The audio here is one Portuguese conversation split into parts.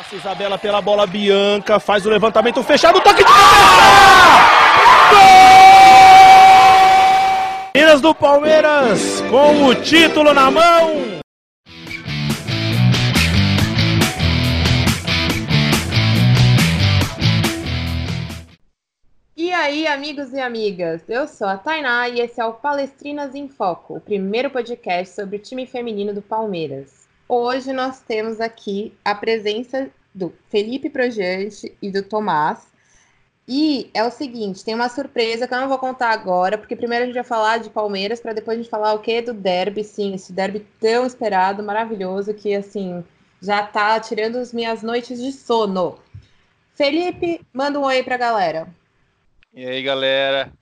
Passa Isabela pela bola, Bianca faz o levantamento fechado, toque de cabeça! Gol! Minas do Palmeiras com o título na mão. E aí, amigos e amigas, eu sou a Tainá e esse é o Palestrinas em Foco, o primeiro podcast sobre o time feminino do Palmeiras. Hoje nós temos aqui a presença do Felipe Projante e do Tomás. E é o seguinte, tem uma surpresa que eu não vou contar agora, porque primeiro a gente vai falar de Palmeiras, para depois a gente falar o que do derby, sim, esse derby tão esperado, maravilhoso, que assim, já tá tirando as minhas noites de sono. Felipe, manda um oi pra galera. E aí, galera?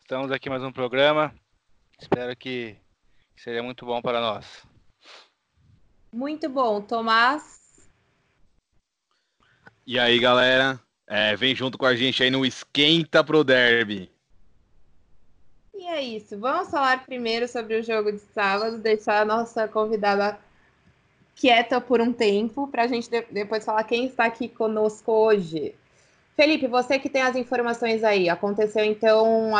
Estamos aqui mais um programa. Espero que seja muito bom para nós. Muito bom, Tomás. E aí, galera? É, vem junto com a gente aí no Esquenta Pro Derby. E é isso. Vamos falar primeiro sobre o jogo de sábado, deixar a nossa convidada quieta por um tempo, para a gente depois falar quem está aqui conosco hoje. Felipe, você que tem as informações aí, aconteceu então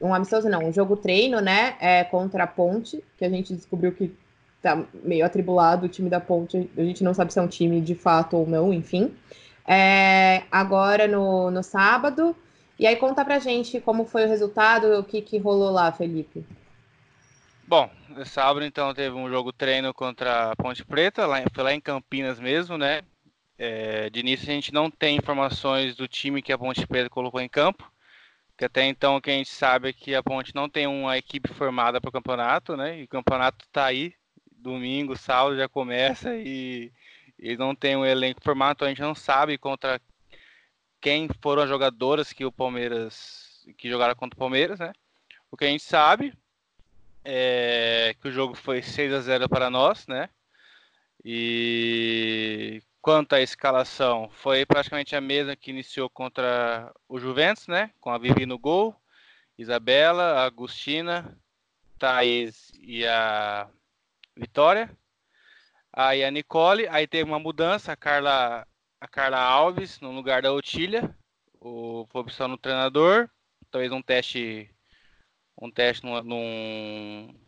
um, amistoso, não, um jogo treino, né, é, contra a Ponte, que a gente descobriu que tá meio atribulado, o time da Ponte, a gente não sabe se é um time de fato ou não, enfim. É, agora no, no sábado. E aí conta pra gente como foi o resultado, o que, que rolou lá, Felipe. Bom, sábado então teve um jogo treino contra a Ponte Preta, lá, foi lá em Campinas mesmo, né? É, de início a gente não tem informações do time que a Ponte Preta colocou em campo, que até então o que a gente sabe é que a Ponte não tem uma equipe formada para o campeonato, né? E o campeonato está aí, domingo, sábado já começa e eles não tem um elenco formado, então a gente não sabe contra quem foram as jogadoras que o Palmeiras que jogaram contra o Palmeiras, né? O que a gente sabe é que o jogo foi 6 a 0 para nós, né? E quanto à escalação, foi praticamente a mesma que iniciou contra o Juventus, né? Com a Vivi no gol, Isabela, a Agustina, Thaís e a Vitória. Aí a Nicole, aí teve uma mudança, a Carla, a Carla Alves no lugar da Otília, o, foi opção no treinador, talvez um teste, um teste num, num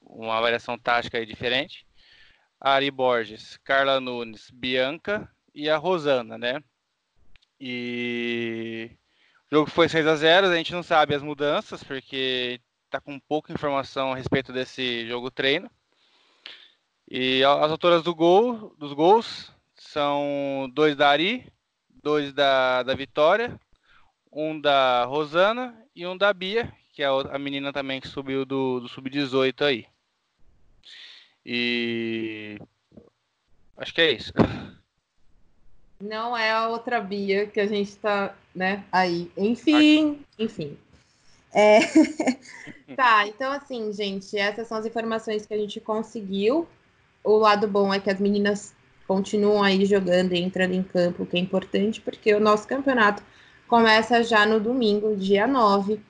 uma variação tática diferente. Ari Borges, Carla Nunes, Bianca e a Rosana, né? E o jogo foi 6 a 0 a gente não sabe as mudanças, porque tá com pouca informação a respeito desse jogo treino. E as autoras do gol, dos gols são dois da Ari, dois da, da Vitória, um da Rosana e um da Bia, que é a menina também que subiu do, do sub-18 aí. E acho que é isso. Não é a outra Bia que a gente tá, né, aí. Enfim, enfim. É... tá, então assim, gente, essas são as informações que a gente conseguiu o lado bom é que as meninas continuam aí jogando e entrando em campo, que é importante, porque o nosso campeonato começa já no domingo, dia 9,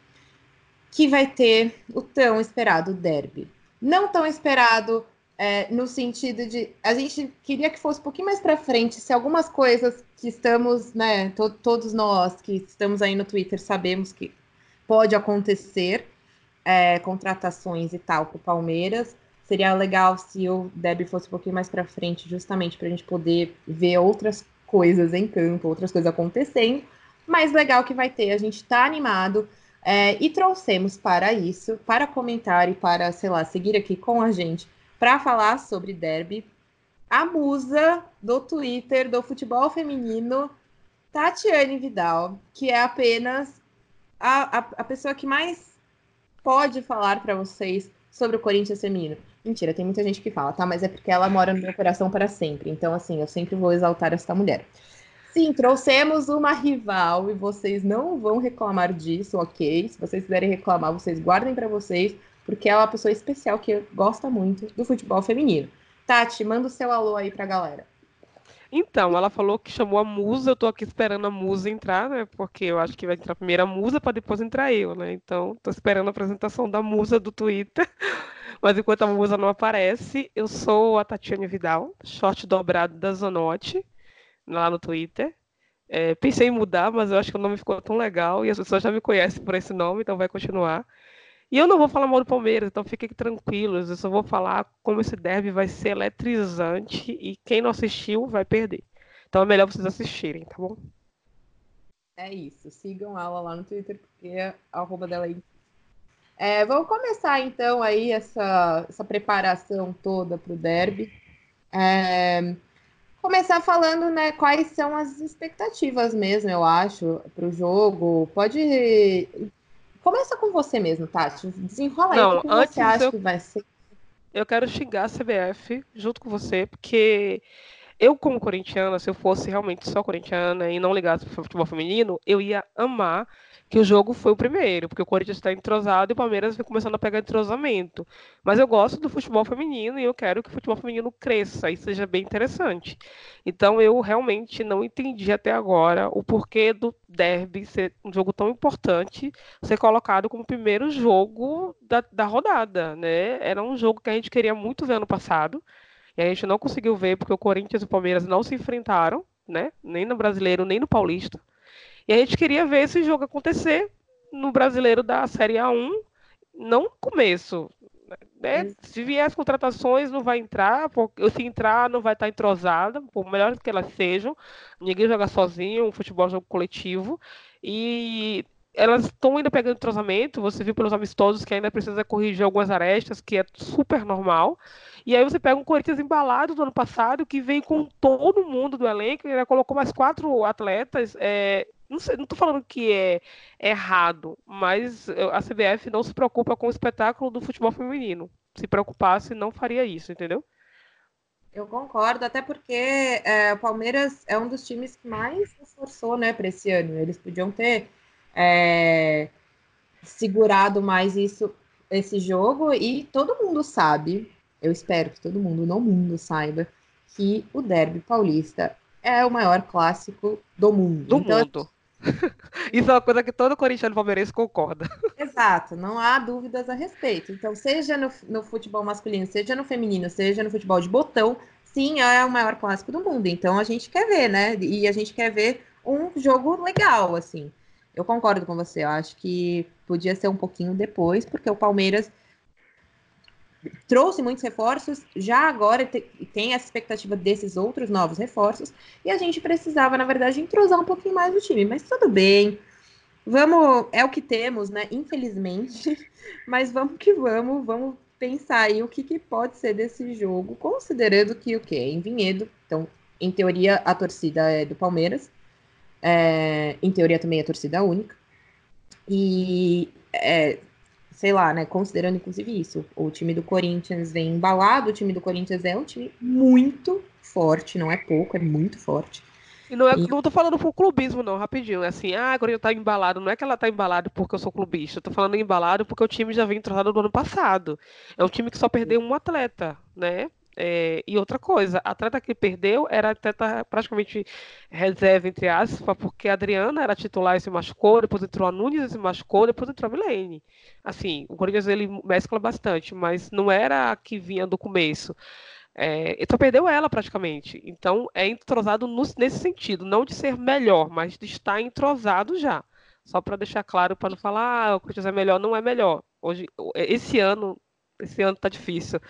que vai ter o tão esperado derby. Não tão esperado é, no sentido de. A gente queria que fosse um pouquinho mais para frente, se algumas coisas que estamos, né, to todos nós que estamos aí no Twitter sabemos que pode acontecer, é, contratações e tal para o Palmeiras seria legal se o Deb fosse um pouquinho mais para frente, justamente para a gente poder ver outras coisas em campo, outras coisas acontecendo. Mas legal que vai ter, a gente está animado. É, e trouxemos para isso, para comentar e para, sei lá, seguir aqui com a gente, para falar sobre derby, a musa do Twitter do futebol feminino, Tatiane Vidal, que é apenas a, a, a pessoa que mais pode falar para vocês sobre o Corinthians feminino. Mentira, tem muita gente que fala, tá? Mas é porque ela mora no meu coração para sempre. Então, assim, eu sempre vou exaltar essa mulher. Sim, trouxemos uma rival e vocês não vão reclamar disso, ok? Se vocês quiserem reclamar, vocês guardem para vocês, porque ela é uma pessoa especial que gosta muito do futebol feminino. Tati, manda o seu alô aí pra galera. Então, ela falou que chamou a musa, eu tô aqui esperando a musa entrar, né? Porque eu acho que vai entrar primeiro a musa para depois entrar eu, né? Então, tô esperando a apresentação da musa do Twitter. Mas enquanto a musa não aparece, eu sou a Tatiane Vidal, short dobrado da Zonote. lá no Twitter. É, pensei em mudar, mas eu acho que o nome ficou tão legal e as pessoas já me conhecem por esse nome, então vai continuar. E eu não vou falar mal do Palmeiras, então fiquem tranquilos. Eu só vou falar como esse derby vai ser eletrizante e quem não assistiu vai perder. Então é melhor vocês assistirem, tá bom? É isso. Sigam ela lá no Twitter, porque a arroba dela é é, vamos começar então aí essa, essa preparação toda para o derby. É, começar falando né, quais são as expectativas mesmo, eu acho, para o jogo. Pode. Começa com você mesmo, Tati. Desenrola Não, aí o que antes você acha eu- que vai ser. Eu quero xingar a CBF junto com você, porque eu, como corintiana, se eu fosse realmente só corintiana e não ligasse pro futebol feminino, eu ia amar que o jogo foi o primeiro, porque o Corinthians está entrosado e o Palmeiras vem começando a pegar entrosamento. Mas eu gosto do futebol feminino e eu quero que o futebol feminino cresça e seja bem interessante. Então eu realmente não entendi até agora o porquê do derby ser um jogo tão importante ser colocado como o primeiro jogo da, da rodada, né? Era um jogo que a gente queria muito ver ano passado, e a gente não conseguiu ver porque o Corinthians e o Palmeiras não se enfrentaram, né? Nem no Brasileiro, nem no Paulista. E a gente queria ver esse jogo acontecer no Brasileiro da Série A1, não no começo. Né? Se vier as contratações, não vai entrar, porque se entrar, não vai estar entrosada, por melhor que elas sejam. Ninguém joga sozinho, o futebol é um jogo coletivo. E elas estão ainda pegando entrosamento, você viu pelos amistosos que ainda precisa corrigir algumas arestas, que é super normal. E aí você pega um Corinthians embalado do ano passado, que veio com todo mundo do elenco, e ainda colocou mais quatro atletas. É, não, sei, não falando que é errado, mas a CBF não se preocupa com o espetáculo do futebol feminino. Se preocupasse, não faria isso, entendeu? Eu concordo, até porque é, o Palmeiras é um dos times que mais esforçou, né, para esse ano. Eles podiam ter é, segurado mais isso, esse jogo, e todo mundo sabe, eu espero que todo mundo no mundo saiba, que o Derby Paulista é o maior clássico do mundo. Do Então, mundo. Isso é uma coisa que todo corintiano palmeirense concorda. Exato, não há dúvidas a respeito. Então, seja no, no futebol masculino, seja no feminino, seja no futebol de botão, sim, é o maior clássico do mundo. Então, a gente quer ver, né? E a gente quer ver um jogo legal, assim. Eu concordo com você, eu acho que podia ser um pouquinho depois, porque o Palmeiras trouxe muitos reforços, já agora te- tem essa expectativa desses outros novos reforços, e a gente precisava, na verdade, entrosar um pouquinho mais o time, mas tudo bem. Vamos, é o que temos, né? Infelizmente, mas vamos que vamos, vamos pensar aí o que, que pode ser desse jogo, considerando que o quê? Em Vinhedo, então, em teoria, a torcida é do Palmeiras, é, em teoria também é torcida única, e é, sei lá, né? Considerando inclusive isso, o time do Corinthians vem embalado, o time do Corinthians é um time muito forte, não é pouco, é muito forte. E não, é, E- não tô falando por clubismo, não, rapidinho. É assim, ah, agora tá embalado. Não é que ela tá embalado porque eu sou clubista. Eu tô falando embalado porque o time já vem entrosado do ano passado. É um time que só perdeu um atleta, né? É, e outra coisa, a atleta que perdeu era atleta praticamente reserva, entre aspas, porque a Adriana era titular e se machucou, depois entrou a Nunes e se machucou, depois entrou a Milene. Assim, o Corinthians ele mescla bastante, mas não era a que vinha do começo. É, então perdeu ela praticamente. Então é entrosado no- nesse sentido, não de ser melhor, mas de estar entrosado já. Só para deixar claro, para não falar, ah, o Corinthians é melhor, não é melhor. Hoje, esse ano, esse ano tá difícil.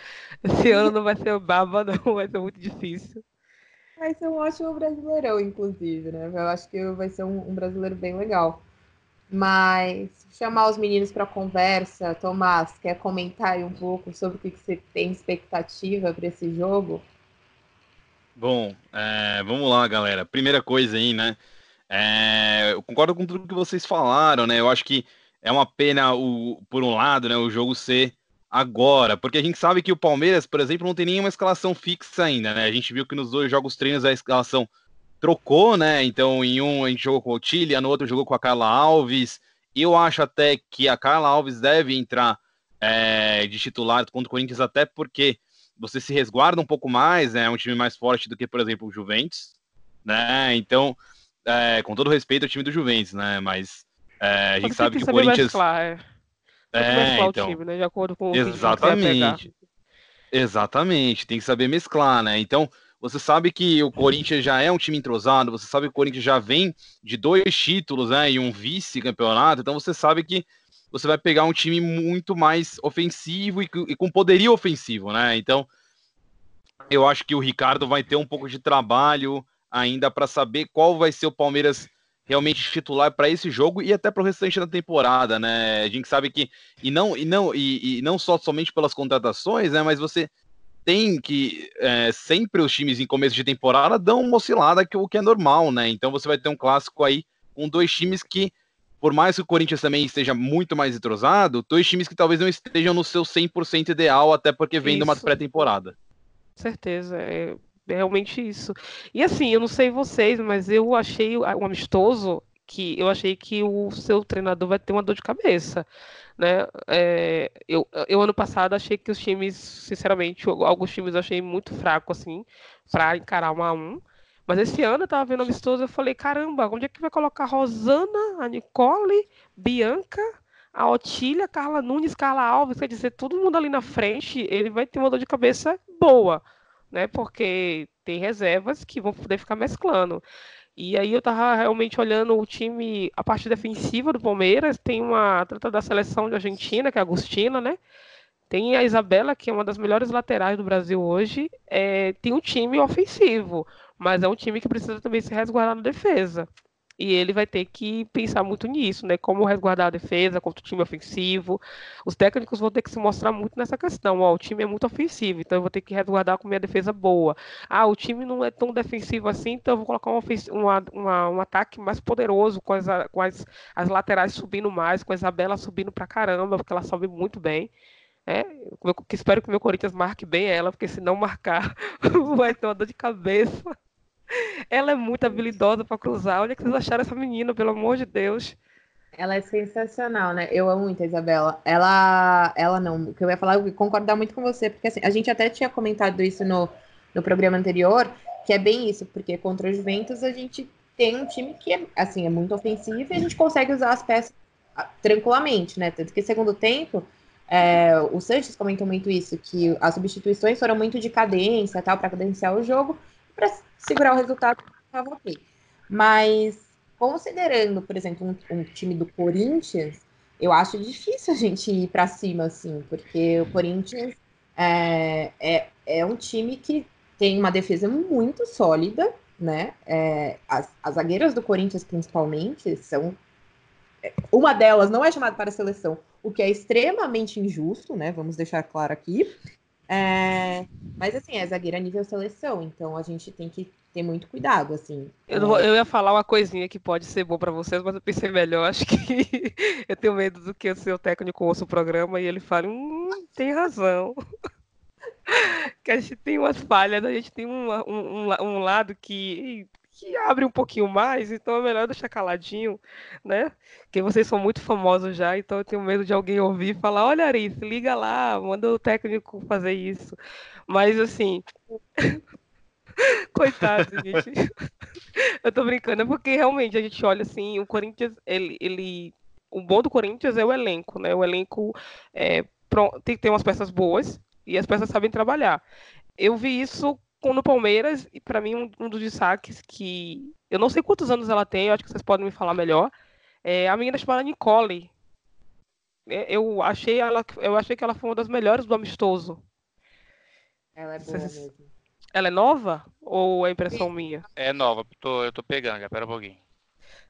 Esse ano não vai ser baba, não, vai ser muito difícil. Vai ser um ótimo brasileirão, inclusive, né? Eu acho que vai ser um, um brasileiro bem legal. Mas chamar os meninos para conversa, Tomás, quer comentar aí um pouco sobre o que, que você tem expectativa para esse jogo? Bom, é, vamos lá, galera. Primeira coisa aí, né? É, eu concordo com tudo que vocês falaram, né? Eu acho que é uma pena, o, por um lado, né, o jogo ser agora, porque a gente sabe que o Palmeiras, por exemplo, não tem nenhuma escalação fixa ainda, né? A gente viu que nos dois jogos treinos a escalação trocou, né? Então, em um a gente jogou com o Tília, no outro jogou com a Carla Alves. Eu acho até que a Carla Alves deve entrar é, de titular contra o Corinthians, até porque você se resguarda um pouco mais, né? É um time mais forte do que, por exemplo, o Juventus, né? Então, é, com todo respeito ao time do Juventus, né? Mas é, a gente sabe que o Corinthians. mesclar, é. Então. o time, né? De acordo com o. Exatamente. Exatamente, tem que saber mesclar, né? Então, você sabe que o Corinthians já é um time entrosado, você sabe que o Corinthians já vem de dois títulos né, e um vice-campeonato, então você sabe que você vai pegar um time muito mais ofensivo e, e com poderio ofensivo, né? Então, eu acho que o Ricardo vai ter um pouco de trabalho ainda para saber qual vai ser o Palmeiras realmente titular para esse jogo e até para o restante da temporada, né? A gente sabe que e não e não e, e não só somente pelas contratações, né? Mas você tem que é, sempre os times em começo de temporada dão uma oscilada, que o que é normal, né? Então você vai ter um clássico aí com dois times que, por mais que o Corinthians também esteja muito mais entrosado, dois times que talvez não estejam no seu 100% ideal, até porque vem de uma pré-temporada. Certeza, é, é realmente isso. E assim, eu não sei vocês, mas eu achei o amistoso que eu achei que o seu treinador vai ter uma dor de cabeça né? É, eu, eu ano passado achei que os times, sinceramente, alguns times eu achei muito fraco assim para encarar um a um. Mas esse ano eu tava vendo amistoso, eu falei, caramba, onde é que vai colocar a Rosana, a Nicole, Bianca, a Otília, Carla Nunes, Carla Alves, quer dizer, todo mundo ali na frente, ele vai ter uma dor de cabeça boa, né? Porque tem reservas que vão poder ficar mesclando. E aí eu tava realmente olhando o time, a parte defensiva do Palmeiras, tem uma atleta da seleção de Argentina, que é a Agostina, né? Tem a Isabela, que é uma das melhores laterais do Brasil hoje. É, tem um time ofensivo, mas é um time que precisa também se resguardar na defesa. E ele vai ter que pensar muito nisso, né? Como resguardar a defesa contra o time ofensivo. Os técnicos vão ter que se mostrar muito nessa questão. Ó, o time é muito ofensivo, então eu vou ter que resguardar com minha defesa boa. Ah, o time não é tão defensivo assim, então eu vou colocar um, uma, uma, um ataque mais poderoso, com, as, com as, as laterais subindo mais, com a Isabela subindo pra caramba, porque ela sobe muito bem. É, espero que o meu Corinthians marque bem ela, porque se não marcar, vai ter uma dor de cabeça. Ela é muito habilidosa para cruzar. Olha que vocês acharam essa menina, pelo amor de Deus. Ela é sensacional, né? Eu amo muito a Isabela. Ela, ela não. O que eu ia falar, eu concordar muito com você, porque assim, a gente até tinha comentado isso no, no programa anterior, que é bem isso, porque contra o Juventus a gente tem um time que é, assim, é muito ofensivo e a gente consegue usar as peças ah, tranquilamente, né? Tanto que segundo tempo, é, o Sanches comentou muito isso, que as substituições foram muito de cadência, tal, para cadenciar o jogo, para segurar o resultado, estava ok. Mas, considerando, por exemplo, um, um, time do Corinthians, eu acho difícil a gente ir para cima, assim, porque o Corinthians é, é, é um time que tem uma defesa muito sólida, né? É, as, as zagueiras do Corinthians, principalmente, são. É, uma delas não é chamada para a seleção, o que é extremamente injusto, né? Vamos deixar claro aqui. É, mas assim, é zagueira nível seleção, então a gente tem que ter muito cuidado, assim. Eu, eu ia falar uma coisinha que pode ser bom para vocês, mas eu pensei melhor, acho que eu tenho medo do que o seu técnico ouça o programa e ele fale, hum, tem razão. que a gente tem umas falhas, a gente tem um, um, um lado que que abre um pouquinho mais, então é melhor deixar caladinho, né? Porque vocês são muito famosos já, então eu tenho medo de alguém ouvir e falar: olha, Arice, liga lá, manda o técnico fazer isso. Mas assim. Coitado, gente. eu tô brincando, é porque realmente a gente olha assim, o Corinthians, ele, ele. O bom do Corinthians é o elenco, né? O elenco é, tem que ter umas peças boas e as peças sabem trabalhar. Eu vi isso no Palmeiras, e para mim um, um, dos destaques que eu não sei quantos anos ela tem, eu acho que vocês podem me falar melhor. É a menina chamada Nicole. É, eu achei ela, eu achei que ela foi uma das melhores do amistoso. Ela é boa vocês... mesmo. Ela é nova ou é impressão Sim. minha? É nova, tô, eu tô pegando, já, pera um pouquinho.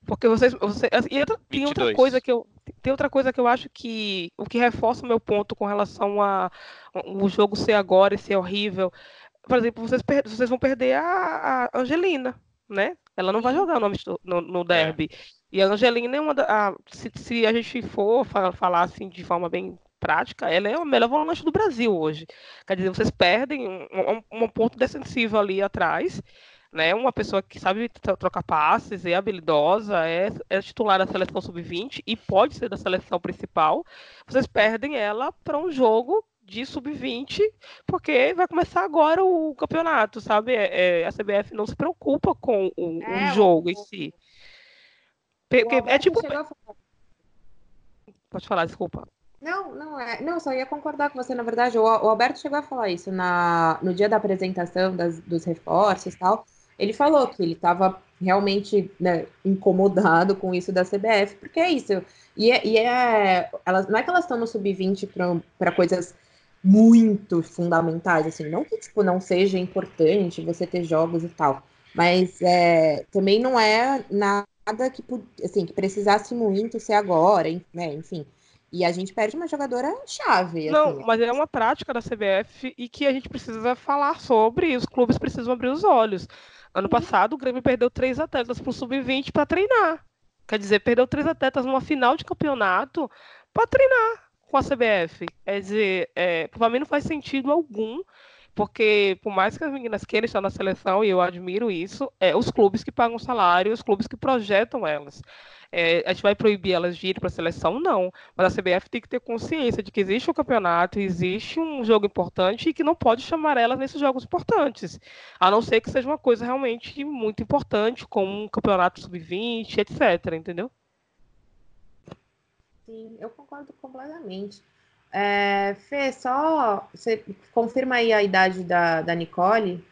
Porque vocês, vocês e outra, tem outra coisa que eu tem outra coisa que eu acho que o que reforça o meu ponto com relação a o jogo ser agora e ser horrível por exemplo, vocês, vocês vão perder a, a, Angelina, né? Ela não vai jogar no, no, no derby. É. E a Angelina é uma da. A, se, se, a gente for falar, falar assim de forma bem prática, ela é a melhor volante do Brasil hoje. Quer dizer, vocês perdem um, um, um ponto defensivo ali atrás, né? Uma pessoa que sabe trocar passes, é habilidosa, é, é titular da seleção sub-20 e pode ser da seleção principal. Vocês perdem ela para um jogo de sub-20, porque vai começar agora o campeonato, sabe? É, é a CBF não se preocupa com o, é, o jogo o, em si. Porque é tipo. Pode falar, desculpa. Não, não é. Não, só ia concordar com você, na verdade. O, o Alberto chegou a falar isso na, no dia da apresentação das, dos reforços e tal. Ele falou que ele estava realmente né, incomodado com isso da CBF, porque é isso. E é, e é elas, não é que elas estão no sub-20 para coisas muito fundamentais, assim, não que tipo, não seja importante você ter jogos e tal, mas é, também não é nada que, assim, que precisasse muito ser agora, né, enfim. E a gente perde uma jogadora chave. Não, assim. mas é uma prática da CBF e que a gente precisa falar sobre e os clubes precisam abrir os olhos. Ano uhum. passado, o Grêmio perdeu três atletas para o Sub-20 para treinar. Quer dizer, perdeu três atletas numa final de campeonato para treinar com a CBF. Quer dizer, é, para mim não faz sentido algum porque por mais que as meninas queiram estar na seleção, e eu admiro isso, é os clubes que pagam salário, os clubes que projetam elas. É, a gente vai proibir elas de ir para a seleção? Não. Mas a CBF tem que ter consciência de que existe um campeonato, existe um jogo importante e que não pode chamar elas nesses jogos importantes. A não ser que seja uma coisa realmente muito importante, como um campeonato sub-20, etc. Entendeu? Sim, eu concordo completamente. É, Fê, só você confirma aí a idade da, da Nicole?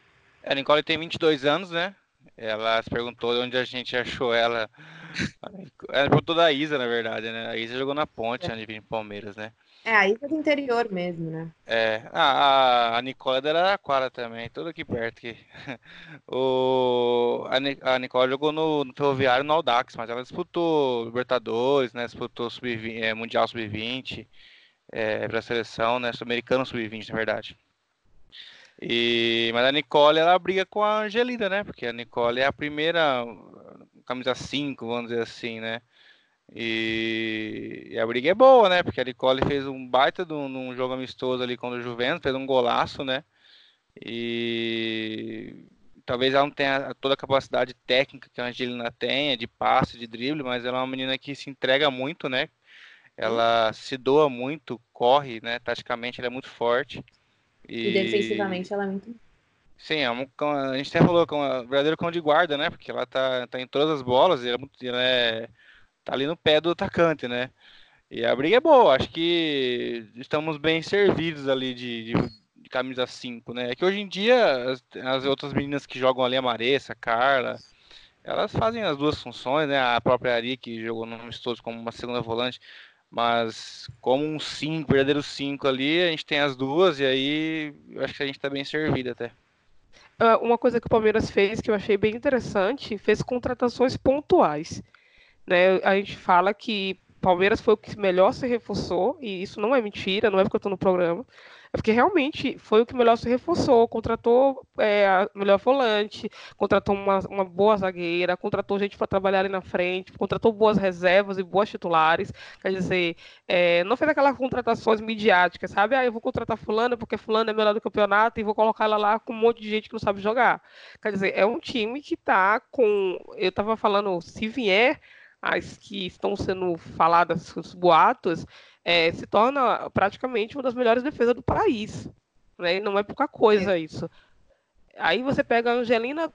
A Nicole tem 22 anos, né? Ela se perguntou onde a gente achou ela. Ela perguntou da Isa, na verdade, né? A Isa jogou na ponte, é. de Palmeiras, né? É, a Isa é do interior mesmo, né? É, a, a Nicole é da Araraquara também, tudo aqui perto. Aqui. O, a, a Nicole jogou no, no Ferroviário no Audax, mas ela disputou Libertadores, né? Disputou sub é, Mundial Sub-20 é, para a seleção, né? Sul-Americano Sub-20, na verdade. E, mas a Nicole, ela briga com a Angelina, né? Porque a Nicole é a primeira camisa 5, vamos dizer assim, né? E, e, a briga é boa, né? Porque a Nicole fez um baita de um, jogo amistoso ali contra o Juventus, fez um golaço, né? E talvez ela não tenha toda a capacidade técnica que a Angelina tem, de passe, de drible, mas ela é uma menina que se entrega muito, né? Ela se doa muito, corre, né? Taticamente ela é muito forte. E, e defensivamente ela é muito. Sim, é um, a gente até falou é um verdadeiro cão de guarda, né? Porque ela tá, tá em todas as bolas e ela, é ela é, tá ali no pé do atacante, né? E a briga é boa, acho que estamos bem servidos ali de, de, de camisa 5, né? É que hoje em dia as, as, outras meninas que jogam ali, a Maressa, a Carla, elas fazem as duas funções, né? A própria Ari, que jogou no Amistoso como uma segunda volante, mas como um 5, verdadeiro 5 ali, a gente tem as duas e aí acho que a gente está bem servido até. Ah, uma coisa que o Palmeiras fez que eu achei bem interessante, fez contratações pontuais. Né? A gente fala que Palmeiras foi o que melhor se reforçou, e isso não é mentira, não é porque eu estou no programa. É porque realmente foi o que melhor se reforçou. Contratou é, a melhor volante, contratou uma, uma boa zagueira, contratou gente para trabalhar ali na frente, contratou boas reservas e boas titulares. Quer dizer, é, não fez aquelas contratações midiáticas, sabe? Ah, eu vou contratar Fulano porque Fulano é melhor do campeonato e vou colocar ela lá com um monte de gente que não sabe jogar. Quer dizer, é um time que está com. Eu estava falando, se vier as que estão sendo faladas, os boatos, é, se torna praticamente uma das melhores defesas do país. Né? Não é pouca coisa é. isso. Aí você pega a Angelina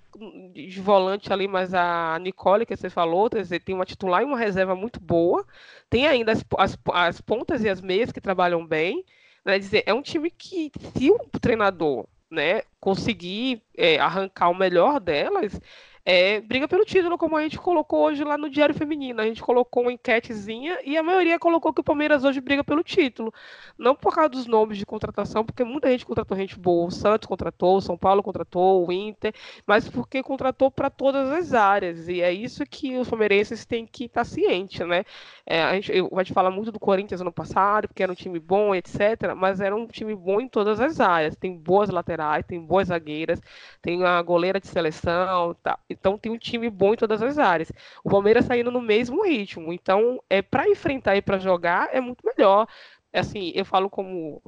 de volante ali, mas a Nicole, que você falou, dizer, tem uma titular e uma reserva muito boa. Tem ainda as, as, as pontas e as meias que trabalham bem. Né? Dizer, é um time que, se o treinador né, conseguir é, arrancar o melhor delas, é, briga pelo título, como a gente colocou hoje lá no Diário Feminino. A gente colocou uma enquetezinha e a maioria colocou que o Palmeiras hoje briga pelo título. Não por causa dos nomes de contratação, porque muita gente contratou gente boa. O Santos contratou, o São Paulo contratou, o Inter, mas porque contratou para todas as áreas. E é isso que os palmeirenses têm que estar tá cientes, né? É, a, gente, eu, a gente fala muito do Corinthians ano passado, porque era um time bom, etc. Mas era um time bom em todas as áreas. Tem boas laterais, tem boas zagueiras, tem a goleira de seleção, tá. Então tem um time bom em todas as áreas. O Palmeiras saindo no mesmo ritmo. Então, é para enfrentar e para jogar é muito melhor. É assim, eu falo como,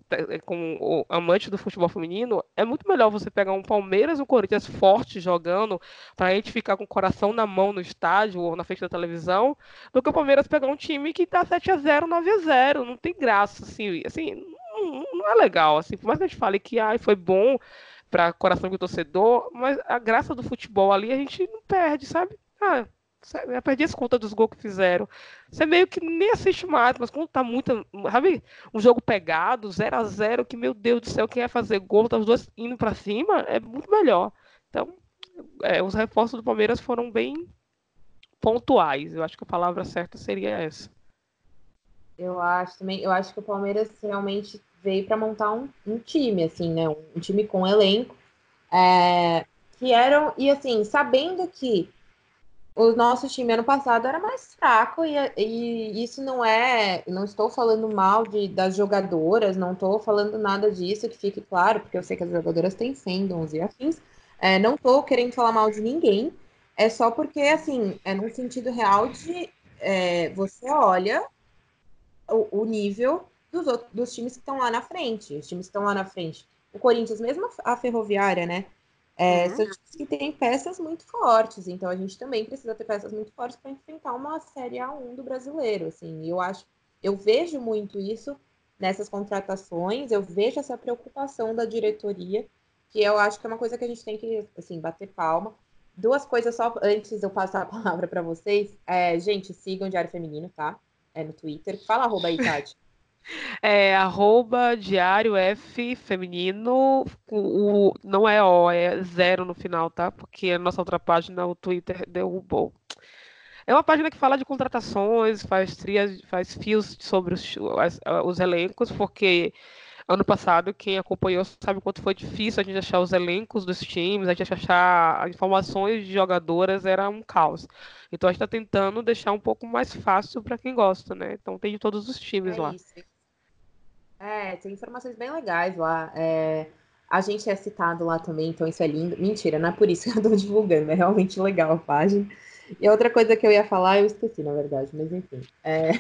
como amante do futebol feminino, é muito melhor você pegar um Palmeiras um Corinthians forte jogando, para a gente ficar com o coração na mão no estádio ou na frente da televisão, do que o Palmeiras pegar um time que tá 7 a 0 9 a 0 Não tem graça, assim, assim não, não é legal. Assim, por mais que a gente fale que ah, foi bom, para coração do torcedor, mas a graça do futebol ali a gente não perde, sabe? Ah, perdi as contas dos gols que fizeram. Você meio que nem assiste mais, mas quando tá muito. Sabe, um jogo pegado, 0 a 0 que, meu Deus do céu, quem ia fazer gol, tá os dois indo para cima, é muito melhor. Então, é, os reforços do Palmeiras foram bem pontuais. Eu acho que a palavra certa seria essa. Eu acho também, eu acho que o Palmeiras realmente veio para montar um, um, time, assim, né? Um, time com elenco. É, que eram, e assim, sabendo que o nosso time ano passado era mais fraco e, e, isso não é, não estou falando mal de, das jogadoras, não estou falando nada disso, que fique claro, porque eu sei que as jogadoras têm fandoms e afins, é, não estou querendo falar mal de ninguém, é só porque, assim, é no sentido real de é, você olha o, o nível dos, outros, dos times que estão lá na frente, os times que estão lá na frente. O Corinthians, mesmo a Ferroviária, né? É, uhum. São times que têm peças muito fortes, então a gente também precisa ter peças muito fortes para enfrentar uma Série A1 do brasileiro, assim. eu acho, eu vejo muito isso nessas contratações, eu vejo essa preocupação da diretoria, que eu acho que é uma coisa que a gente tem que, assim, bater palma. Duas coisas só antes de eu passar a palavra para vocês. É, gente, sigam o Diário Feminino, tá? É no Twitter. Fala arroba aí, Tati. É arroba diário F feminino, o, não é O, é zero no final, tá? Porque a nossa outra página, o Twitter, derrubou. É uma página que fala de contratações, faz trias, faz fios sobre os, os elencos, porque ano passado, quem acompanhou sabe quanto foi difícil a gente achar os elencos dos times, a gente achar informações de jogadoras era um caos. Então a gente está tentando deixar um pouco mais fácil para quem gosta, né? Então tem de todos os times é lá. Isso. É, tem informações bem legais lá. É, a gente é citado lá também, então isso é lindo. Mentira, não é por isso que eu estou divulgando, é realmente legal a página. E outra coisa que eu ia falar, eu esqueci, na verdade, mas enfim. É...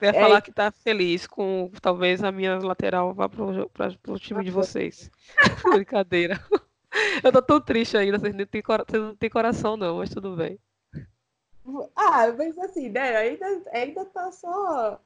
Eu ia é... falar que tá feliz com talvez a minha lateral vá pro, pra, pro time de vocês. Brincadeira. Eu tô tão triste ainda, vocês não têm, coração, não, mas tudo bem. Ah, mas assim, né? Ainda, ainda tá só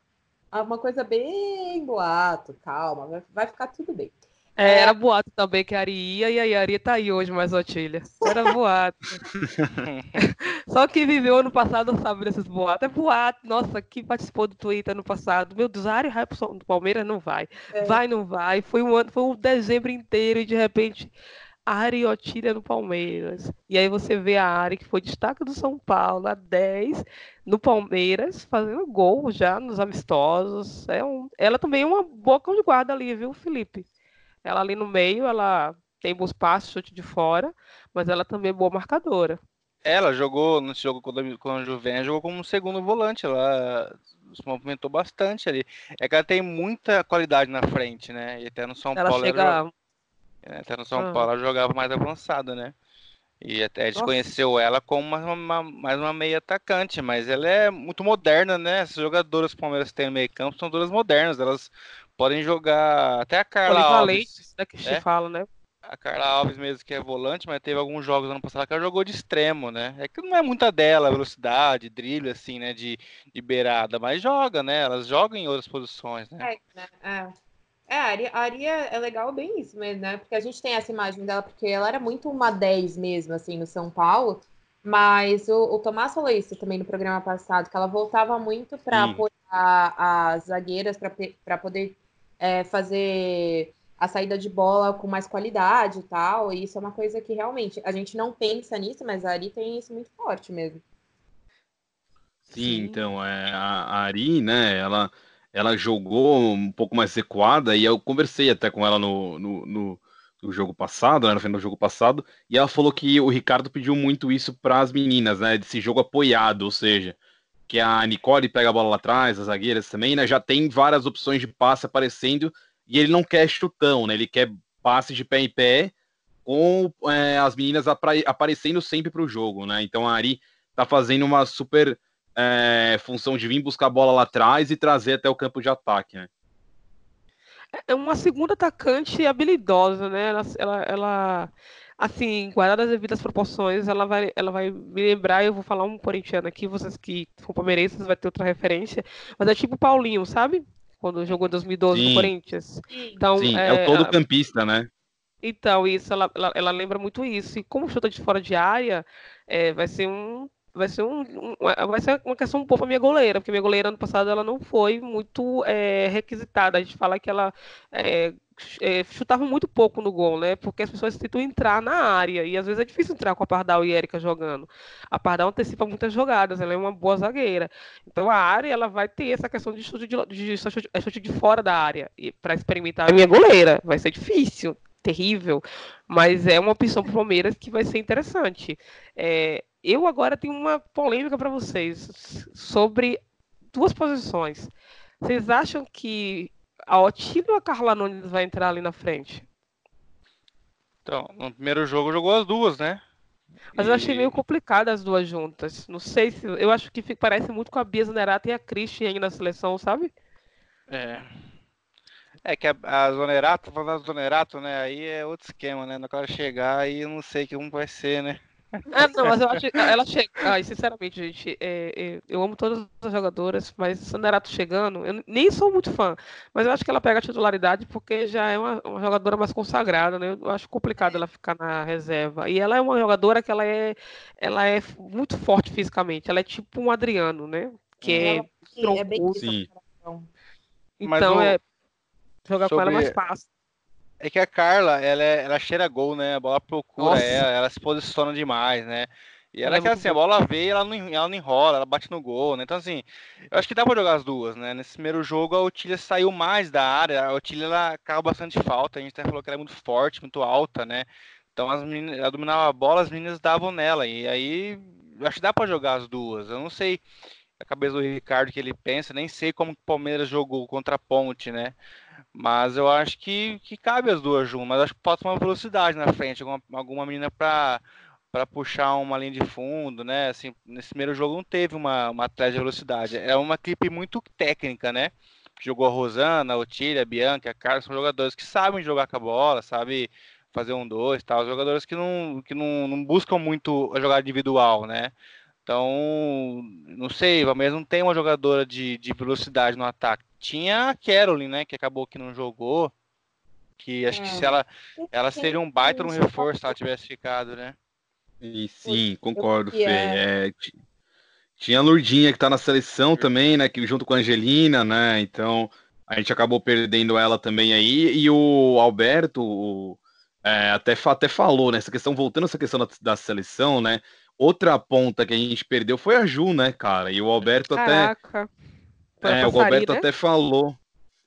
uma coisa bem boato, calma, vai, vai ficar tudo bem. É, era boato também que a Ari ia e a Ari tá aí hoje, mais Otília. Era boato. Só quem viveu ano passado sabe desses boatos. É boato. Nossa, quem participou do Twitter ano passado? Meu Deus, a Ari vai pro Palmeiras? Não vai. É. Vai, não vai. Foi um ano, foi um dezembro inteiro e de repente Ari Otília no Palmeiras. E aí você vê a Ari, que foi destaque do São Paulo, a 10, no Palmeiras, fazendo gol já nos amistosos. É um... Ela também é uma boa cão de guarda ali, viu, Felipe? Ela ali no meio, ela tem bons passos, chute de fora, mas ela também é boa marcadora. Ela jogou, no jogo com a Juventus, jogou como segundo volante, ela se movimentou bastante ali. É que ela tem muita qualidade na frente, né? E até no São ela Paulo chega... ela? Até no São ah. Paulo ela jogava mais avançada, né? E até desconheceu ela como uma, uma, mais uma meia atacante, mas ela é muito moderna, né? Essas jogadoras que o Palmeiras tem no meio campo são todas modernas, elas podem jogar até a Carla Alves. Né, que é? fala, né? A Carla Alves mesmo que é volante, mas teve alguns jogos ano passado que ela jogou de extremo, né? É que não é muita dela, velocidade, drible, assim, né? De, de beirada, mas joga, né? Elas jogam em outras posições, né? É, né? É. É, a Ari, a Ari é, é legal bem isso mesmo, né? Porque a gente tem essa imagem dela, porque ela era muito uma 10 mesmo, assim, no São Paulo. Mas o, o Tomás falou isso também no programa passado, que ela voltava muito para apoiar as zagueiras, para poder é, fazer a saída de bola com mais qualidade e tal. E isso é uma coisa que realmente a gente não pensa nisso, mas a Ari tem isso muito forte mesmo. Sim, Sim. então, é, a, a Ari, né, ela ela jogou um pouco mais recuada e eu conversei até com ela no, no, no, no jogo passado, né, no final do jogo passado, e ela falou que o Ricardo pediu muito isso para as meninas, né, desse jogo apoiado, ou seja, que a Nicole pega a bola lá atrás, as zagueiras também, né, já tem várias opções de passe aparecendo e ele não quer chutão, né, ele quer passe de pé em pé com é, as meninas aparecendo sempre para o jogo, né, então a Ari tá fazendo uma super é, função de vir buscar a bola lá atrás e trazer até o campo de ataque, né? É uma segunda atacante habilidosa, né? Ela, ela, ela assim, guardada as devidas proporções, ela vai, ela vai me lembrar, eu vou falar um corintiano aqui, vocês que são palmeirenses vai ter outra referência, mas é tipo Paulinho, sabe? Quando jogou em 2012 Sim. no Corinthians. Então, Sim, é, é o todo campista, né? Então, isso, ela, ela, ela, lembra muito isso. E como chuta de fora de área, é, vai ser um vai ser, um, um, vai ser uma questão um pouco a minha goleira, porque minha goleira ano passado ela não foi muito é, requisitada. A gente fala que ela é, é, chutava muito pouco no gol, né? Porque as pessoas tentam entrar na área e às vezes é difícil entrar com a Pardal e Erika jogando. A Pardal antecipa muitas jogadas, ela é uma boa zagueira. Então a área ela vai ter essa questão de chute de, de, é chute de fora da área e para experimentar a minha goleira vai ser difícil, terrível, mas é uma opção para o Palmeiras que vai ser interessante. É, eu agora tenho uma polêmica para vocês sobre duas posições. Vocês acham que a Otílio ou a Carla Nunes vai entrar ali na frente? Então, no primeiro jogo jogou as duas, né? Mas eu achei meio complicado as duas juntas. Não sei se. Eu acho que parece muito com a Bia Zanerato e a Christian aí na seleção, sabe? É. É que a, a Zonerato, falando da Zonerato, né? Aí é outro esquema, né? Na hora chegar aí eu não sei que um vai ser, né? Ah, não, mas eu acho que ela chega. Ai, sinceramente, gente, é, é, eu amo todas as jogadoras, mas Sanderato chegando, eu nem sou muito fã, mas eu acho que ela pega a titularidade porque já é uma, uma, jogadora mais consagrada, né? Eu acho complicado ela ficar na reserva. E ela é uma jogadora que ela é, ela é muito forte fisicamente. Ela é tipo um Adriano, né? Que é, é, é bem Então, o... é jogar Sobre... com ela é mais fácil. É que a Carla, ela, é, ela cheira gol, né? A bola procura ela, ela se posiciona demais, né? E ela é que assim, a bola veio, ela não, ela não enrola, ela bate no gol, né? Então, assim, eu acho que dá pra jogar as duas, né? Nesse primeiro jogo, a Otília saiu mais da área, a Otília, ela caiu bastante falta, a gente até falou que ela é muito forte, muito alta, né? Então, as meninas, ela dominava a bola, as meninas davam nela, e aí, eu acho que dá pra jogar as duas. Eu não sei a cabeça do Ricardo que ele pensa, nem sei como o Palmeiras jogou contra a Ponte, né? Mas eu acho que, que cabe as duas juntas. Mas acho que falta uma velocidade na frente, alguma, alguma menina para para puxar uma linha de fundo, né? Assim, nesse primeiro jogo não teve uma, uma atleta de velocidade. É uma equipe muito técnica, né? Jogou a Rosana, a Otília, a Bianca, a Carlos, são jogadores que sabem jogar com a bola, sabe fazer um dois tal. Jogadores que não, que não, não buscam muito a jogada individual, né? Então, não sei, o Palmeiras não tem uma jogadora de, de velocidade no ataque. Tinha a Caroline, né, que acabou que não jogou. Que acho é. que se ela, ela seria um baita no reforço se ela tivesse ficado, né? E sim, concordo, Fê. É, tinha a Lurdinha que tá na seleção também, né? Que junto com a Angelina, né? Então a gente acabou perdendo ela também aí. E o Alberto o, é, até, até falou, né? Essa questão, voltando essa questão da, da seleção, né? Outra ponta que a gente perdeu foi a Ju, né, cara? E o Alberto Caraca. até. É, o Alberto até falou.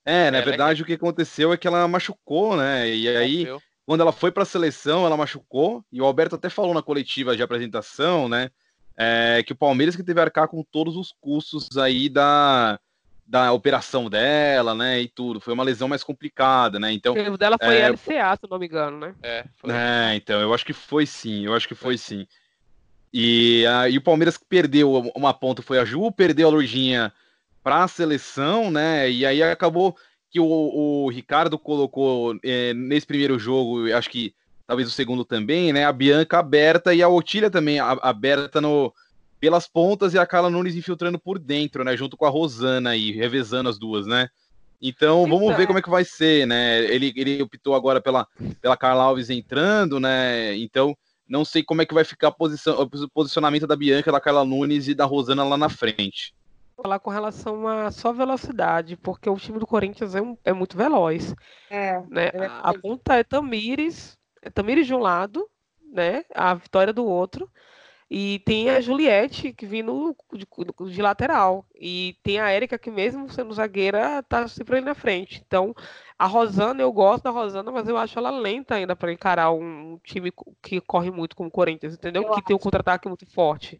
É, na é, verdade, né? o que aconteceu é que ela machucou, né? E aí, quando ela foi para a seleção, ela machucou. E o Alberto até falou na coletiva de apresentação, né? É, que o Palmeiras que teve a arcar com todos os custos aí da, da operação dela, né? E tudo. Foi uma lesão mais complicada, né? Então. O dela foi é, LCA, se não me engano, né? É, foi. é, então, eu acho que foi sim, eu acho que foi sim. E, uh, e o Palmeiras que perdeu uma ponta foi a Ju, perdeu a Lojinha para a seleção, né? E aí acabou que o, o Ricardo colocou é, nesse primeiro jogo, acho que talvez o segundo também, né? A Bianca aberta e a Otília também aberta no, pelas pontas e a Carla Nunes infiltrando por dentro, né? Junto com a Rosana aí, revezando as duas, né? Então, vamos ver então, como é que vai ser, né? Ele, ele optou agora pela, pela Carla Alves entrando, né? Então, não sei como é que vai ficar a posição, o posicionamento da Bianca, da Carla Nunes e da Rosana lá na frente. Falar com relação a só velocidade, porque o time do Corinthians é, um, é muito veloz. É, né? é a, a ponta é Tamires, é Tamires de um lado, né? A Vitória do outro. E tem a Juliette, que vindo de, de, lateral. E tem a Érica, que mesmo sendo zagueira, tá sempre ali na frente. Então, a Rosana, eu gosto da Rosana, mas eu acho ela lenta ainda para encarar um time que corre muito como o Corinthians, entendeu? Eu que acho. tem um contra-ataque muito forte.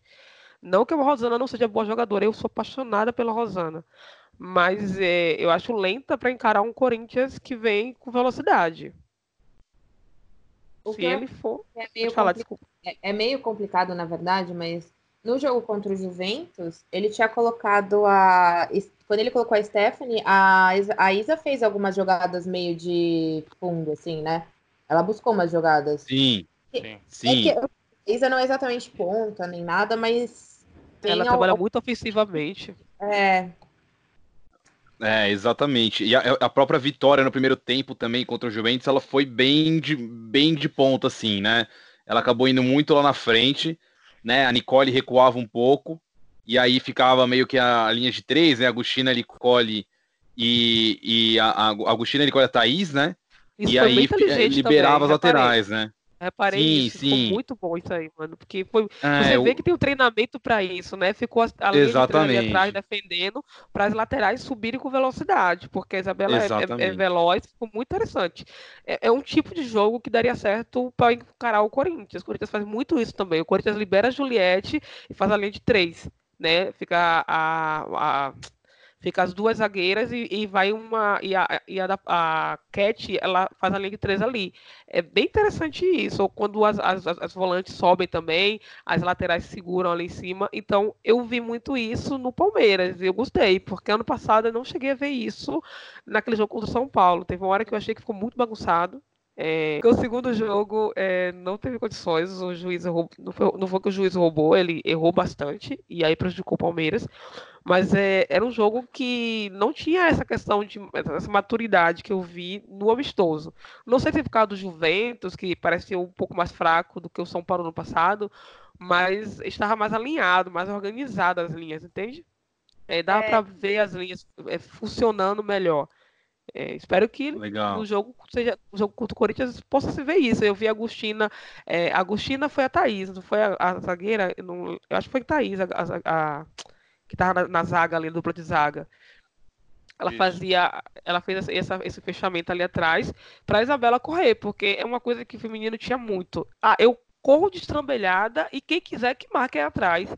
Não que a Rosana não seja boa jogadora, eu sou apaixonada pela Rosana. Mas é, eu acho lenta para encarar um Corinthians que vem com velocidade. O Se ele for. É meio, falar, é, é meio complicado, na verdade, mas no jogo contra o Juventus, ele tinha colocado a. Quando ele colocou a Stephanie, a Isa, a Isa fez algumas jogadas meio de fundo, assim, né? Ela buscou umas jogadas. Sim. sim. sim. É a Isa não é exatamente ponta nem nada, mas. Ela trabalha muito ofensivamente. É. É, exatamente. E a, a, própria vitória no primeiro tempo também contra o Juventus, ela foi bem de, bem de ponta, assim, né? Ela acabou indo muito lá na frente. né? A Nicole recuava um pouco, e aí ficava meio que a linha de três, né? Agostina, Nicole e, e a, a Agostina, Nicole e a Thaís, né? Isso e aí inteligente liberava também, as laterais, né? Reparei Sim, isso, sim. ficou muito bom isso aí, mano. Porque foi, É, você vê eu- que tem um treinamento para isso, né? Ficou a, a linha de atrás defendendo para as laterais subirem com velocidade, porque a Isabela é- é, é, veloz, ficou muito interessante. É, é um tipo de jogo que daria certo para encarar o Corinthians. O Corinthians faz muito isso também. O Corinthians libera a Juliette e faz a linha de três, né? Fica a, a- Fica as duas zagueiras e, e vai uma. E a, e a, a Cat, ela faz a linha de três ali. É bem interessante isso. Ou quando as, as, as- as volantes sobem também, as laterais seguram ali em cima. Então, eu vi muito isso no Palmeiras. E eu gostei, porque ano passado eu não cheguei a ver isso naquele jogo contra o São Paulo. Teve uma hora que eu achei que ficou muito bagunçado. É, porque o segundo jogo é, não teve condições, o juiz errou, não foi, não foi que o juiz roubou, ele errou bastante e aí prejudicou o Palmeiras. Mas é, era um jogo que não tinha essa questão de essa maturidade que eu vi no amistoso. Não sei se é por causa do Juventus, que parecia um pouco mais fraco do que o São Paulo no passado, mas estava mais alinhado, mais organizado as linhas, entende? É, dá É. para ver as linhas é, funcionando melhor. É, espero que Legal. no jogo seja no jogo contra o Corinthians possa se ver isso. Eu vi a Agostina, é, a Agostina foi a Thaís, não foi a, a zagueira, eu, não- eu acho que foi a Thaís, a, a- a- que tava na, na zaga ali, dupla de zaga. Ela Isso. fazia, ela fez essa- essa- esse fechamento ali atrás para Isabela correr, porque é uma coisa que o feminino tinha muito. Ah, eu corro destrambelhada e quem quiser que marque aí atrás.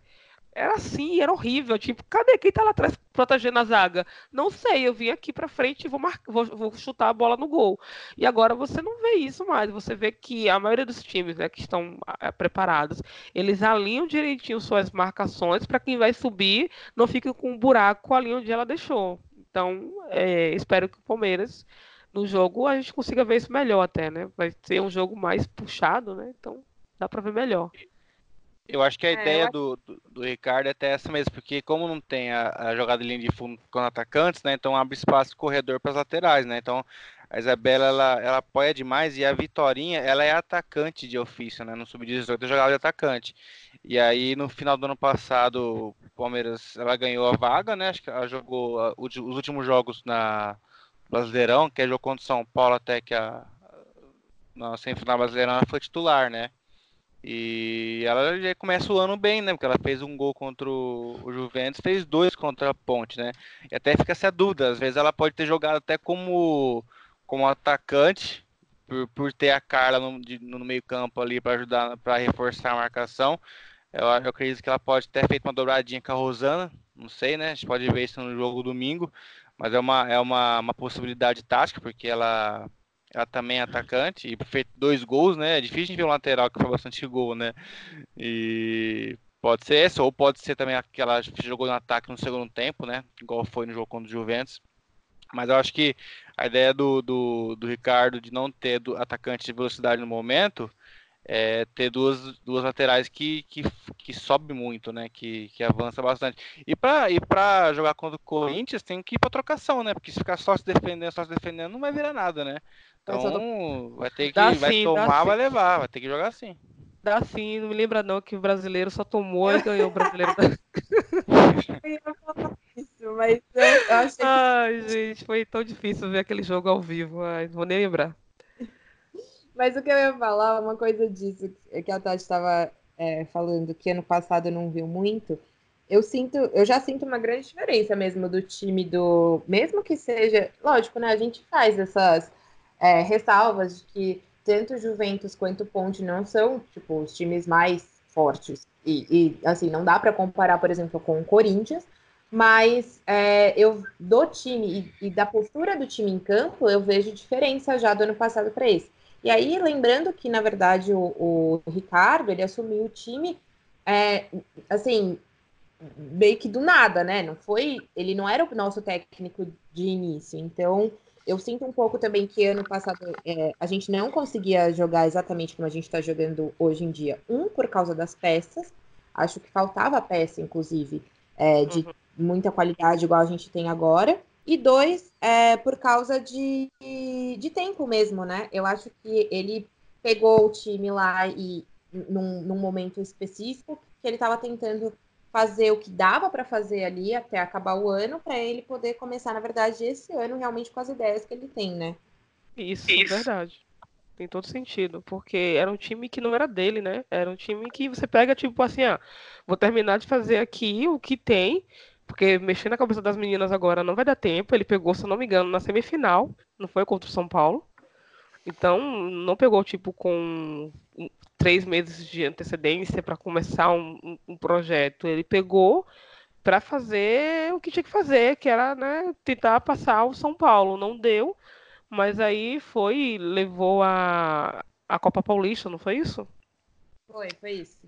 Era assim, era horrível. Tipo, cadê quem tá lá atrás protegendo a zaga? Não sei, eu vim aqui pra frente e vou, mar... vou, vou chutar a bola no gol. E agora você não vê isso mais. Você vê que a maioria dos times né, que estão ah, preparados, eles alinham direitinho suas marcações para quem vai subir não fique com um buraco ali onde ela deixou. Então, é, espero que o Palmeiras, no jogo, a gente consiga ver isso melhor até, né? Vai ser um jogo mais puxado, né? Então, dá pra ver melhor. Eu acho que a É, ideia acho- do, do, do Ricardo é até essa mesmo, porque como não tem a, a jogada de linha de fundo com atacantes, né? Então abre espaço corredor para as laterais, né? Então a Isabela ela, ela apoia demais e a Vitorinha ela é atacante de ofício, né? No sub-18 eu jogava de atacante. E aí no final do ano passado o Palmeiras ela ganhou a vaga, né? Acho que ela jogou ah, os os últimos jogos na Brasileirão, que é jogo contra o São Paulo até que a na semifinal brasileirão ela foi titular, né? E ela já começa o ano bem, né? Porque ela fez um gol contra o Juventus, fez dois contra a Ponte, né? E até fica essa dúvida, às vezes ela pode ter jogado até como, como atacante, por, por ter a Carla no, de- no meio campo ali para ajudar, para reforçar a marcação. Eu, eu acredito que ela pode ter feito uma dobradinha com a Rosana, não sei, né? A gente pode ver isso no jogo domingo, mas é uma, é uma, uma possibilidade tática, porque ela, ela também é atacante e feito dois gols, né? É difícil de ver um lateral que foi bastante gol, né? E pode ser essa, ou pode ser também aquela que jogou no ataque no segundo tempo, né? Igual foi no jogo contra o Juventus. Mas eu acho que a ideia do, do, do Ricardo de não ter do, atacante de velocidade no momento é ter duas, duas laterais que, que, que sobe muito, né? Que, que avança bastante. E para e pra jogar contra o Corinthians tem que ir para trocação, né? Porque se ficar só se defendendo, só se defendendo, não vai virar nada, né? Então vai ter que Dá vai sim, tomar, sim. vai levar, vai ter que jogar assim. Dá sim, não me lembra não que o brasileiro só tomou e ganhou o brasileiro. Eu ia falar isso, mas eu, eu achei que Ai, gente, foi tão difícil ver aquele jogo ao vivo. Ai, não vou nem lembrar. Mas o que eu ia falar, uma coisa disso que a Tati estava é, falando, que ano passado não viu muito, eu sinto, eu já sinto uma grande diferença mesmo do time do. Mesmo que seja. Lógico, né? A gente faz essas é, ressalvas de que tanto Juventus quanto Ponte não são, tipo, os times mais fortes. E, e, assim, não dá para comparar, por exemplo, com o Corinthians, mas é, eu do time e, e da postura do time em campo, eu vejo diferença já do ano passado para esse. E aí, lembrando que, na verdade, o, o Ricardo, ele assumiu o time, é, assim, meio que do nada, né? Não foi, ele não era o nosso técnico de início. Então, eu sinto um pouco também que ano passado é, a gente não conseguia jogar exatamente como a gente está jogando hoje em dia. Um, por causa das peças. Acho que faltava peça, inclusive, é, de muita qualidade, igual a gente tem agora. E dois, é, por causa de, de tempo mesmo, né? Eu acho que ele pegou o time lá e num, num momento específico, que ele estava tentando fazer o que dava para fazer ali até acabar o ano, para ele poder começar, na verdade, esse ano realmente com as ideias que ele tem, né? Isso, Isso. verdade. Tem todo sentido, porque era um time que não era dele, né? Era um time que você pega, tipo assim, ah, vou terminar de fazer aqui o que tem, porque mexer na cabeça das meninas agora não vai dar tempo. Ele pegou, se não me engano, na semifinal, não foi contra o São Paulo. Então, não pegou, tipo, com três meses de antecedência para começar um, um, um, projeto. Ele pegou para fazer o que tinha que fazer, que era né, tentar passar o São Paulo. Não deu, mas aí foi levou a, a Copa Paulista, não foi isso? Foi, foi isso.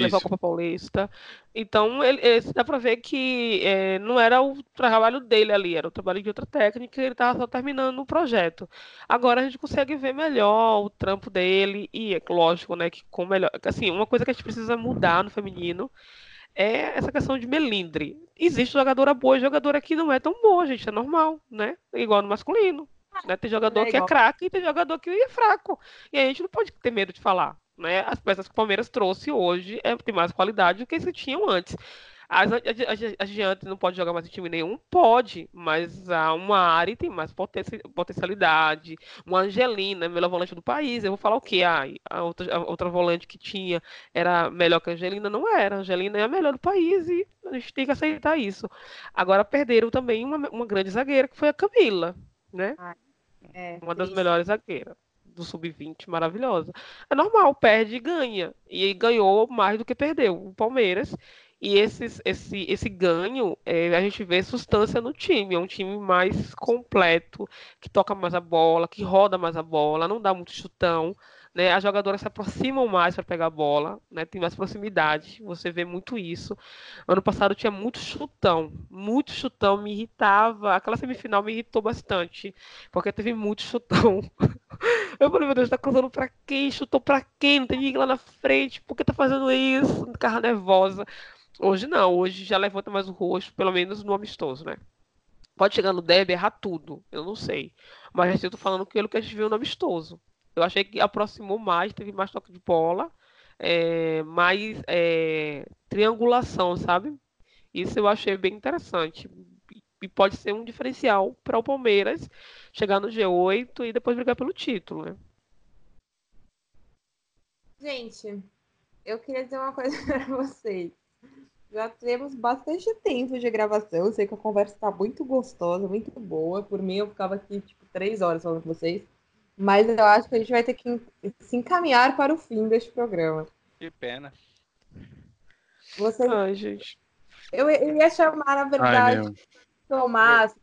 Levou a Copa Paulista. Então, ele, ele dá para ver que é, não era o trabalho dele ali, era o trabalho de outra técnica, ele estava só terminando o projeto. Agora a gente consegue ver melhor o trampo dele, e é lógico, né, que com melhor. Assim, uma coisa que a gente precisa mudar no feminino é essa questão de melindre. Existe jogadora boa e jogadora que não é tão boa, gente, é normal, né? Igual no masculino. Né? Tem jogador é que é craque e tem jogador que é fraco. E a gente não pode ter medo de falar né, as peças que o Palmeiras trouxe hoje é, tem mais qualidade do que se tinham antes. As, as, as não pode jogar mais em time nenhum? Pode, mas a uma área tem mais potencialidade. Uma Angelina, melhor volante do país. Eu vou falar o quê? Ah, a, outra, a outra volante que tinha era melhor que a Angelina? Não era. A Angelina é a melhor do país e a gente tem que aceitar isso. Agora perderam também uma, uma grande zagueira, que foi a Camila, né? é, uma das melhores zagueiras do sub-20 maravilhosa. É normal, perde e ganha. E ganhou mais do que perdeu o Palmeiras. E esses, esse, esse ganho, é, a gente vê substância no time. É um time mais completo, que toca mais a bola, que roda mais a bola, não dá muito chutão. Né, as jogadoras se aproximam mais para pegar a bola, né, tem mais proximidade, você vê muito isso. Ano passado tinha muito chutão, muito chutão, me irritava. Aquela semifinal me irritou bastante, porque teve muito chutão. Eu falei, meu Deus, tá cruzando pra quem? Chutou pra quem? Não tem ninguém lá na frente, por que tá fazendo isso? Carro nervosa. Hoje não, hoje já levanta mais o rosto, pelo menos no amistoso, né? Pode chegar no derby e errar tudo, eu não sei. Mas eu tô falando aquilo que a gente viu no amistoso. Eu achei que aproximou mais, teve mais toque de bola, é, mais é, triangulação, sabe? Isso eu achei bem interessante. E pode ser um diferencial para o Palmeiras chegar no G8 e depois brigar pelo título, né? Gente, eu queria dizer uma coisa para vocês. Já temos bastante tempo de gravação. Eu sei que a conversa está muito gostosa, muito boa. Por mim, eu ficava aqui, tipo, três horas falando com vocês. Mas eu acho que a gente vai ter que se encaminhar para o fim deste programa. Que pena. Você... Ai, gente. Eu, eu ia chamar, na verdade, Ai, Tomás,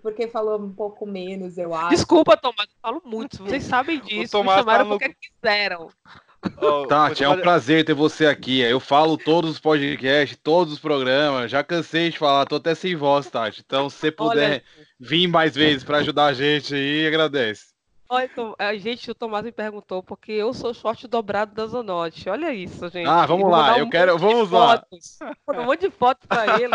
porque falou um pouco menos, eu acho. Desculpa, Tomás, eu falo muito. Vocês sabem disso. Me chamaram tá no... porque quiseram. Oh, Tati, é um prazer ter você aqui. Eu falo todos os podcasts, todos os programas. Já cansei de falar, tô até sem voz, Tati. Então, se você puder Olha... vir mais vezes para ajudar a gente aí, agradece. Olha, a gente, o Tomás me perguntou porque eu sou short dobrado da Zonote. Olha isso, gente. Ah, vamos lá, um eu quero, vamos lá. Fotos, um monte de fotos para ele,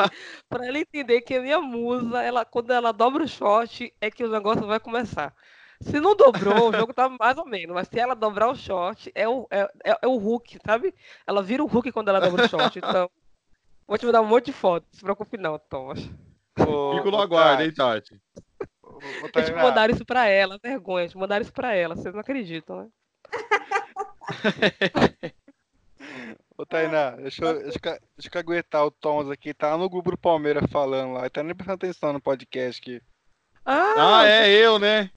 para ele entender que a minha musa, ela, quando ela dobra o short, é que o negócio vai começar. Se não dobrou, o jogo tá mais ou menos, mas se ela dobrar o short, é o, é, é, é o Hulk, sabe? Ela vira o Hulk quando ela dobra o short. Então, vou te mandar um monte de fotos, não se preocupe não, Thomas. Fico no aguardo, hein, Tati? Eles mandaram isso pra ela, vergonha. Eles mandaram isso pra ela, vocês não acreditam, né? Ô, Tainá, deixa eu, deixa, eu, deixa eu aguentar o Thomas aqui. Tá no grupo do Palmeiras falando lá. Ele tá nem prestando atenção no podcast aqui. Ah, ah é eu, né?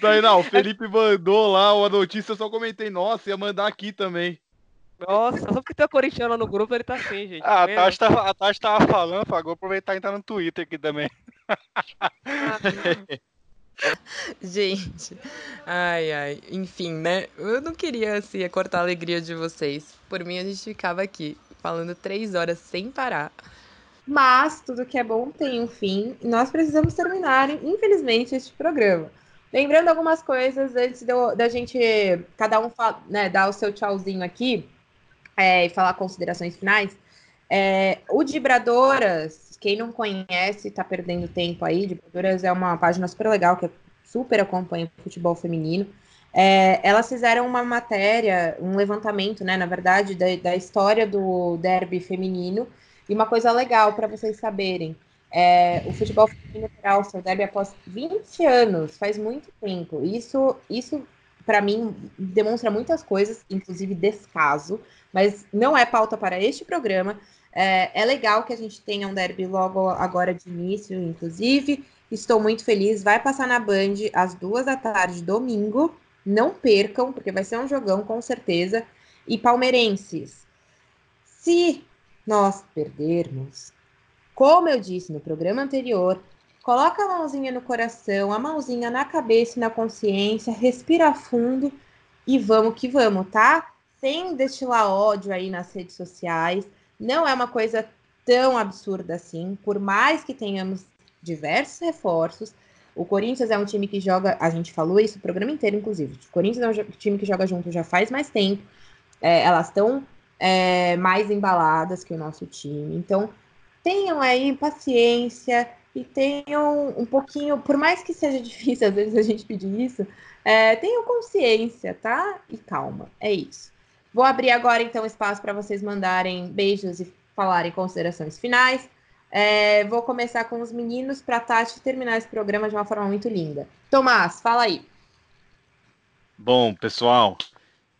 Tainá, o Felipe mandou lá a notícia, eu só comentei, nossa, ia mandar aqui também. Nossa, só porque tem a corintiana no grupo, ele tá assim, gente. Ah, a Tati tava, a Tati tava falando, vou aproveitar e entrar no Twitter aqui também. gente, ai, ai, enfim, né? Eu não queria, assim, cortar a alegria de vocês. Por mim, a gente ficava aqui falando três horas sem parar. Mas tudo que é bom tem um fim. E nós precisamos terminar, infelizmente, este programa. Lembrando algumas coisas antes da gente, cada um né, dar o seu tchauzinho aqui é, e falar considerações finais. É, o Dibradoras, quem não conhece, está perdendo tempo aí. Dibradoras é uma página super legal que super acompanha o futebol feminino. É, elas fizeram uma matéria, um levantamento, né, na verdade, da, da história do derby feminino. E uma coisa legal para vocês saberem: é, o futebol feminino terá o seu derby após 20 anos, faz muito tempo. Isso, isso para mim, demonstra muitas coisas, inclusive descaso, mas não é pauta para este programa. É, é legal que a gente tenha um derby logo agora de início, inclusive. Estou muito feliz. Vai passar na Band às duas da tarde, domingo. Não percam, porque vai ser um jogão com certeza. E palmeirenses, se nós perdermos, como eu disse no programa anterior, coloca a mãozinha no coração, a mãozinha na cabeça e na consciência, respira fundo e vamos que vamos, tá? Sem destilar ódio aí nas redes sociais. Não é uma coisa tão absurda assim, por mais que tenhamos diversos reforços, o Corinthians é um time que joga, a gente falou isso o programa inteiro, inclusive. O Corinthians é um time que joga junto já faz mais tempo. É, elas estão é, mais embaladas que o nosso time. Então, tenham aí paciência e tenham um pouquinho, por mais que seja difícil às vezes a gente pedir isso, é, tenham consciência, tá? E calma. É isso. Vou abrir agora então espaço para vocês mandarem beijos e falarem considerações finais. É, vou começar com os meninos para a Tati terminar esse programa de uma forma muito linda. Tomás, fala aí. Bom, pessoal,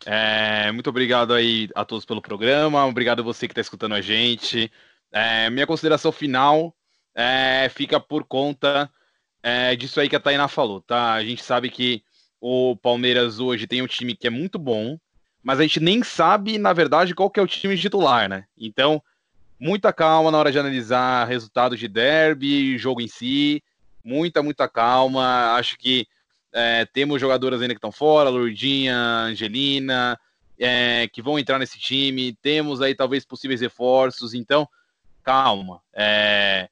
é, muito obrigado aí a todos pelo programa, obrigado a você que está escutando a gente. É, minha consideração final é, fica por conta é, disso aí que a Tainá falou, tá? A gente sabe que o Palmeiras hoje tem um time que é muito bom, mas a gente nem sabe, na verdade, qual que é o time titular, né? Então, muita calma na hora de analisar resultados de derby, jogo em si, muita, muita calma. Acho que é, temos jogadoras ainda que estão fora, Lourdinha, Angelina, é, que vão entrar nesse time. Temos aí talvez possíveis reforços, então calma. É,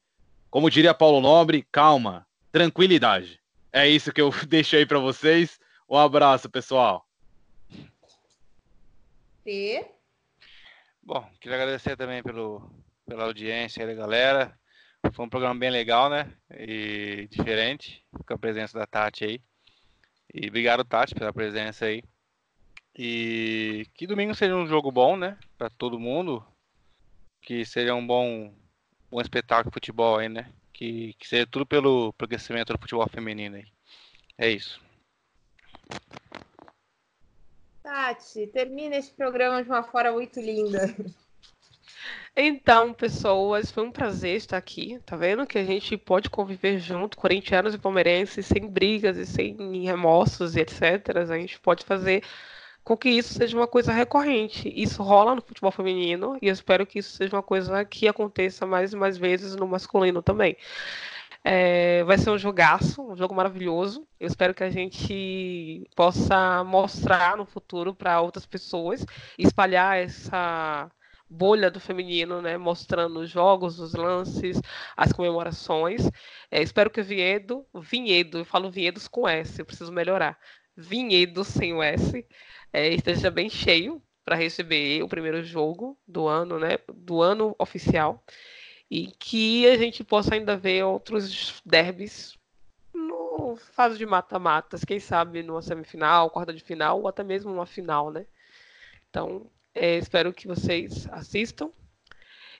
como diria Paulo Nobre, calma, tranquilidade. É isso que eu deixo aí para vocês. Um abraço, pessoal. E Bom, queria agradecer também pelo, pela audiência da galera. Foi um programa bem legal, né? E diferente, com a presença da Tati aí. E obrigado, Tati, pela presença aí. E que domingo seja um jogo bom, né? Para todo mundo. Que seja um bom, bom espetáculo de futebol aí, né? Que, que seja tudo pelo, crescimento do futebol feminino aí. É isso. Tati, termina esse programa de uma forma muito linda. Então, pessoas, foi um prazer estar aqui. Tá vendo que a gente pode conviver junto, corintianos e palmeirenses, sem brigas e sem remorsos e etc. A gente pode fazer com que isso seja uma coisa recorrente. Isso rola no futebol feminino e eu espero que isso seja uma coisa que aconteça mais e mais vezes no masculino também. É, vai ser um jogaço, um jogo maravilhoso. Eu espero que a gente possa mostrar no futuro para outras pessoas, espalhar essa bolha do feminino, né, mostrando os jogos, os lances, as comemorações. É, espero que o Vinhedo, Vinhedo, eu falo Vinhedos com S, eu preciso melhorar. Vinhedo sem o S, é, esteja bem cheio para receber o primeiro jogo do ano, né, do ano oficial e que a gente possa ainda ver outros derbys no fase de mata-matas, quem sabe numa semifinal, quarta de final ou até mesmo uma final, né? Então, é, espero que vocês assistam.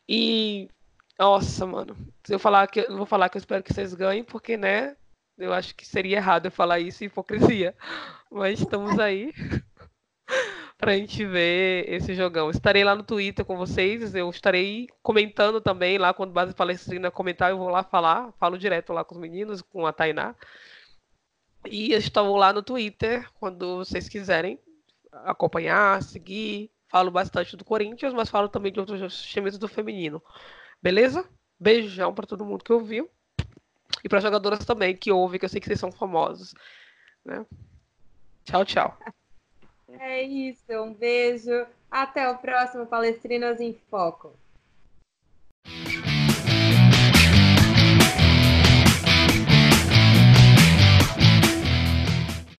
E nossa, mano, se eu falar que eu vou falar que eu espero que vocês ganhem, porque né, eu acho que seria errado eu falar isso, hipocrisia. Mas estamos aí. pra gente ver esse jogão. Estarei lá no Twitter com vocês, eu estarei comentando também lá quando base palestrina comentar, eu vou lá falar, falo direto lá com os meninos, com a Tainá. E estou lá no Twitter quando vocês quiserem acompanhar, seguir. Falo bastante do Corinthians, mas falo também de outros times do feminino. Beleza? Beijão para todo mundo que ouviu. E para jogadoras também que ouvem, que eu sei que vocês são famosos. Né? Tchau, tchau. É isso, um beijo. Até o próximo Palestrinas em Foco.